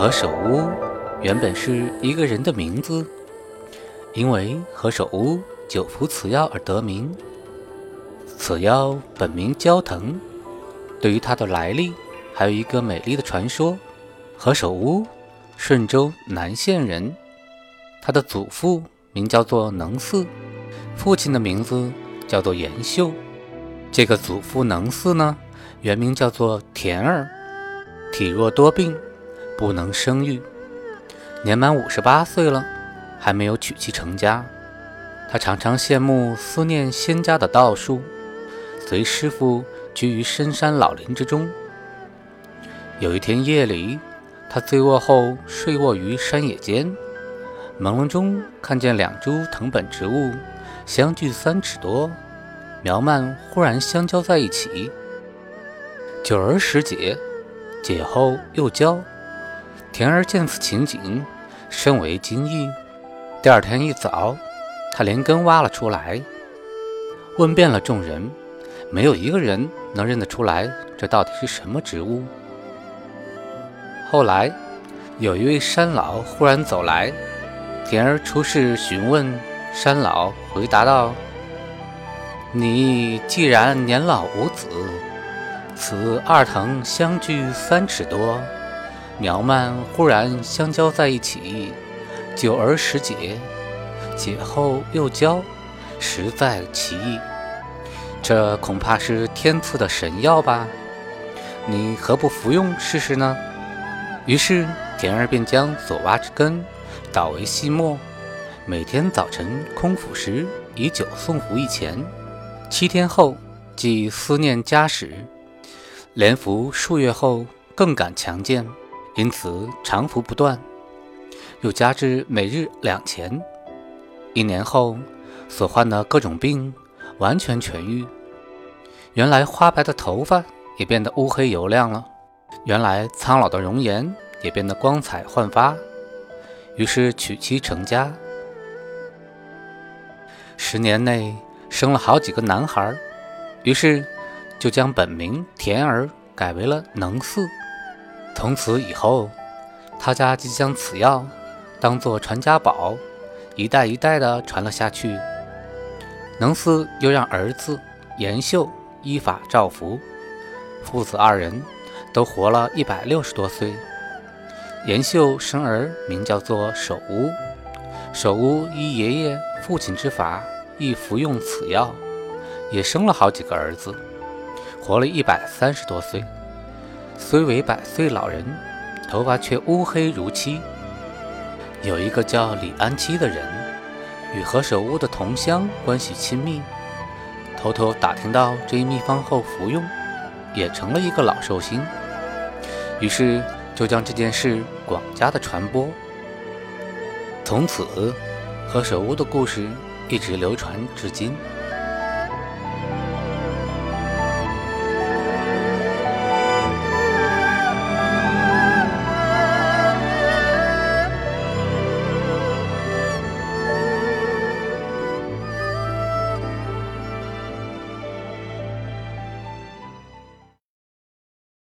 何首乌原本是一个人的名字，因为何首乌久服此药而得名。此药本名焦藤，对于它的来历，还有一个美丽的传说。何首乌，顺州南县人，他的祖父名叫做能四，父亲的名字叫做延秀。这个祖父能四呢，原名叫做田儿，体弱多病。不能生育，年满五十八岁了，还没有娶妻成家。他常常羡慕、思念仙家的道术，随师傅居于深山老林之中。有一天夜里，他醉卧后睡卧于山野间，朦胧中看见两株藤本植物相距三尺多，苗蔓忽然相交在一起，久而时解，解后又交。田儿见此情景，甚为惊异。第二天一早，他连根挖了出来，问遍了众人，没有一个人能认得出来，这到底是什么植物。后来，有一位山老忽然走来，田儿出示询问，山老回答道：“你既然年老无子，此二藤相距三尺多。”苗蔓忽然相交在一起，久而时解，解后又交，实在奇异。这恐怕是天赐的神药吧？你何不服用试试呢？于是田儿便将所挖之根捣为细末，每天早晨空腹时以酒送服一钱，七天后即思念家时，连服数月后更感强健。因此常服不断，又加之每日两钱。一年后，所患的各种病完全痊愈。原来花白的头发也变得乌黑油亮了，原来苍老的容颜也变得光彩焕发。于是娶妻成家，十年内生了好几个男孩。于是就将本名田儿改为了能四。从此以后，他家即将此药当做传家宝，一代一代的传了下去。能四又让儿子延秀依法照服，父子二人都活了一百六十多岁。延秀生儿名叫做守屋，守屋依爷爷、父亲之法，亦服用此药，也生了好几个儿子，活了一百三十多岁。虽为百岁老人，头发却乌黑如漆。有一个叫李安七的人，与何首乌的同乡关系亲密，偷偷打听到这一秘方后服用，也成了一个老寿星。于是就将这件事广加的传播。从此，何首乌的故事一直流传至今。